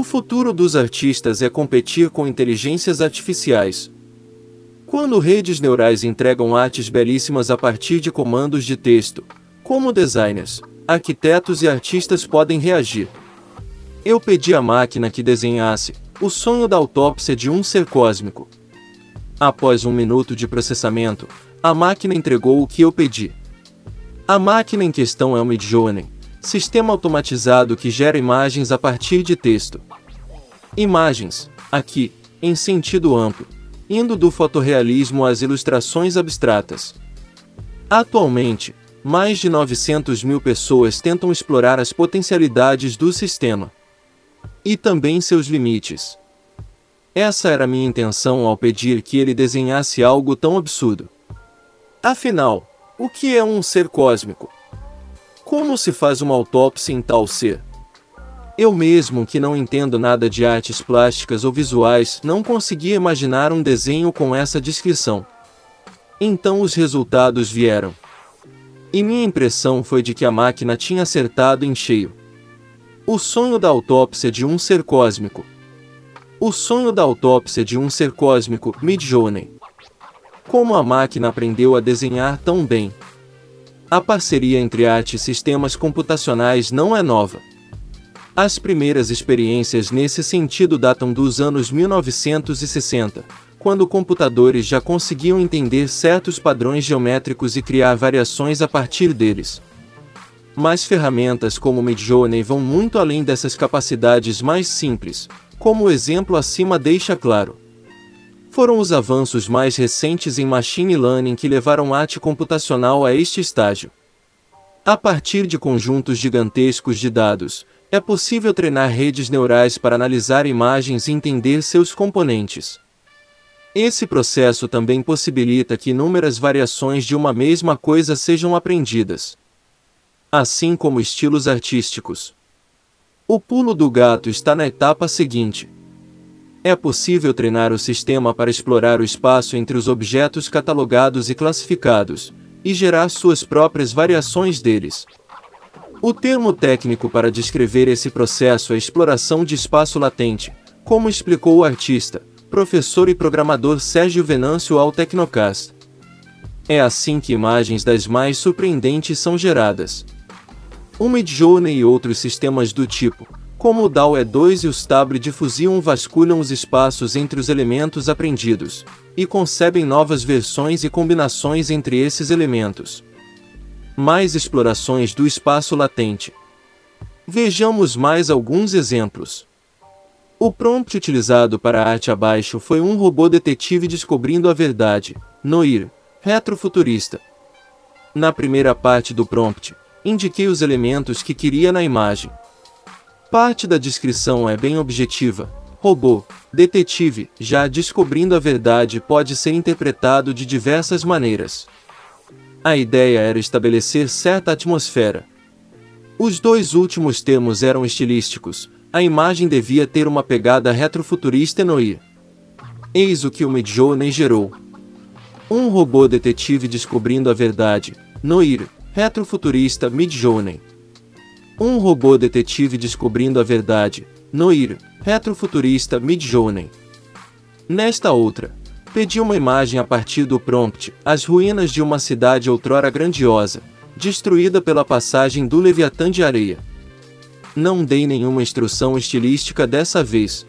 O futuro dos artistas é competir com inteligências artificiais. Quando redes neurais entregam artes belíssimas a partir de comandos de texto, como designers, arquitetos e artistas podem reagir? Eu pedi à máquina que desenhasse o sonho da autópsia de um ser cósmico. Após um minuto de processamento, a máquina entregou o que eu pedi. A máquina em questão é o Midjourney, sistema automatizado que gera imagens a partir de texto. Imagens, aqui, em sentido amplo, indo do fotorrealismo às ilustrações abstratas. Atualmente, mais de 900 mil pessoas tentam explorar as potencialidades do sistema. E também seus limites. Essa era minha intenção ao pedir que ele desenhasse algo tão absurdo. Afinal, o que é um ser cósmico? Como se faz uma autópsia em tal ser? Eu mesmo que não entendo nada de artes plásticas ou visuais, não conseguia imaginar um desenho com essa descrição. Então os resultados vieram. E minha impressão foi de que a máquina tinha acertado em cheio. O sonho da autópsia de um ser cósmico. O sonho da autópsia de um ser cósmico, Midjourney. Como a máquina aprendeu a desenhar tão bem? A parceria entre arte e sistemas computacionais não é nova. As primeiras experiências nesse sentido datam dos anos 1960, quando computadores já conseguiam entender certos padrões geométricos e criar variações a partir deles. Mas ferramentas como Midjourney vão muito além dessas capacidades mais simples, como o exemplo acima deixa claro. Foram os avanços mais recentes em machine learning que levaram a arte computacional a este estágio. A partir de conjuntos gigantescos de dados, é possível treinar redes neurais para analisar imagens e entender seus componentes. Esse processo também possibilita que inúmeras variações de uma mesma coisa sejam aprendidas, assim como estilos artísticos. O pulo do gato está na etapa seguinte. É possível treinar o sistema para explorar o espaço entre os objetos catalogados e classificados, e gerar suas próprias variações deles. O termo técnico para descrever esse processo é exploração de espaço latente, como explicou o artista, professor e programador Sérgio Venâncio ao Tecnocast. É assim que imagens das mais surpreendentes são geradas. O Midjourney e outros sistemas do tipo, como o DAO E2 e o Stable Diffusion vasculham os espaços entre os elementos aprendidos, e concebem novas versões e combinações entre esses elementos. Mais explorações do espaço latente. Vejamos mais alguns exemplos. O prompt utilizado para a arte abaixo foi um robô detetive descobrindo a verdade, Noir, retrofuturista. Na primeira parte do prompt, indiquei os elementos que queria na imagem. Parte da descrição é bem objetiva. Robô, detetive, já descobrindo a verdade pode ser interpretado de diversas maneiras. A ideia era estabelecer certa atmosfera. Os dois últimos termos eram estilísticos, a imagem devia ter uma pegada retrofuturista noir. Eis o que o Midjourney gerou. Um robô detetive descobrindo a verdade, noir, retrofuturista Midjourney. Um robô detetive descobrindo a verdade, Noir, retrofuturista Midjourney. Nesta outra, pedi uma imagem a partir do prompt, as ruínas de uma cidade outrora grandiosa, destruída pela passagem do Leviatã de areia. Não dei nenhuma instrução estilística dessa vez.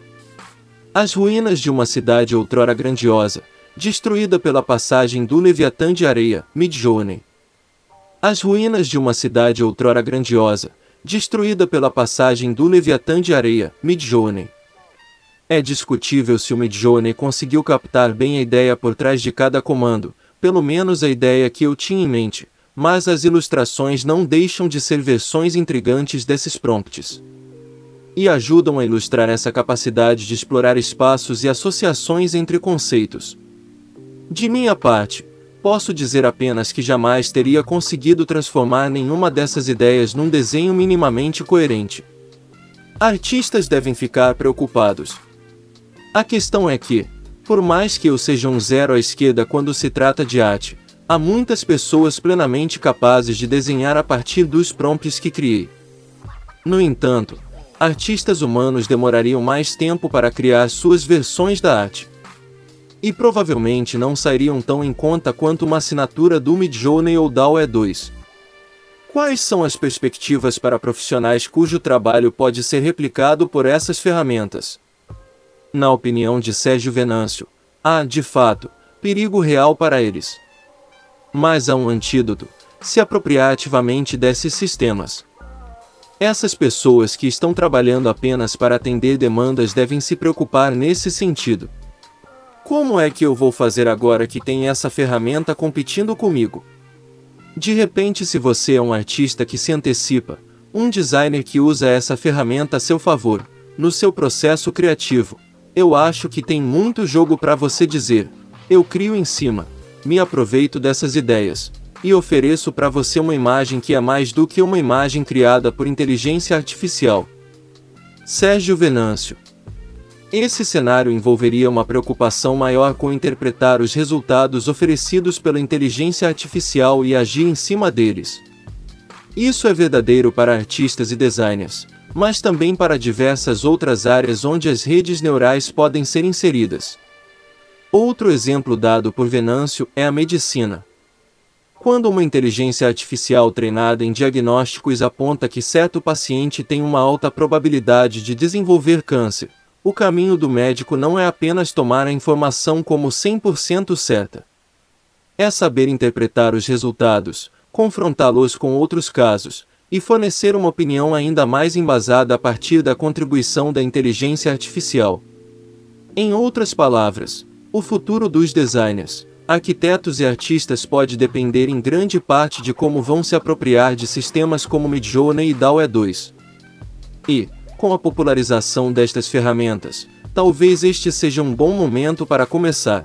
As ruínas de uma cidade outrora grandiosa, destruída pela passagem do Leviatã de areia, Midjourney. As ruínas de uma cidade outrora grandiosa, destruída pela passagem do Leviatã de areia, Midjourney. É discutível se o Midjourney conseguiu captar bem a ideia por trás de cada comando, pelo menos a ideia que eu tinha em mente, mas as ilustrações não deixam de ser versões intrigantes desses prompts. E ajudam a ilustrar essa capacidade de explorar espaços e associações entre conceitos. De minha parte, Posso dizer apenas que jamais teria conseguido transformar nenhuma dessas ideias num desenho minimamente coerente. Artistas devem ficar preocupados. A questão é que, por mais que eu seja um zero à esquerda quando se trata de arte, há muitas pessoas plenamente capazes de desenhar a partir dos prompts que criei. No entanto, artistas humanos demorariam mais tempo para criar suas versões da arte. E provavelmente não sairiam tão em conta quanto uma assinatura do Midjourney ou da UE2. Quais são as perspectivas para profissionais cujo trabalho pode ser replicado por essas ferramentas? Na opinião de Sérgio Venâncio, há, de fato, perigo real para eles. Mas há um antídoto: se apropriar ativamente desses sistemas. Essas pessoas que estão trabalhando apenas para atender demandas devem se preocupar nesse sentido. Como é que eu vou fazer agora que tem essa ferramenta competindo comigo? De repente, se você é um artista que se antecipa, um designer que usa essa ferramenta a seu favor, no seu processo criativo, eu acho que tem muito jogo para você dizer: eu crio em cima, me aproveito dessas ideias, e ofereço para você uma imagem que é mais do que uma imagem criada por inteligência artificial. Sérgio Venâncio esse cenário envolveria uma preocupação maior com interpretar os resultados oferecidos pela inteligência artificial e agir em cima deles. Isso é verdadeiro para artistas e designers, mas também para diversas outras áreas onde as redes neurais podem ser inseridas. Outro exemplo dado por Venâncio é a medicina. Quando uma inteligência artificial treinada em diagnósticos aponta que certo paciente tem uma alta probabilidade de desenvolver câncer, o caminho do médico não é apenas tomar a informação como 100% certa. É saber interpretar os resultados, confrontá-los com outros casos, e fornecer uma opinião ainda mais embasada a partir da contribuição da inteligência artificial. Em outras palavras, o futuro dos designers, arquitetos e artistas pode depender em grande parte de como vão se apropriar de sistemas como Midjourney e DAWE 2. E, com a popularização destas ferramentas, talvez este seja um bom momento para começar.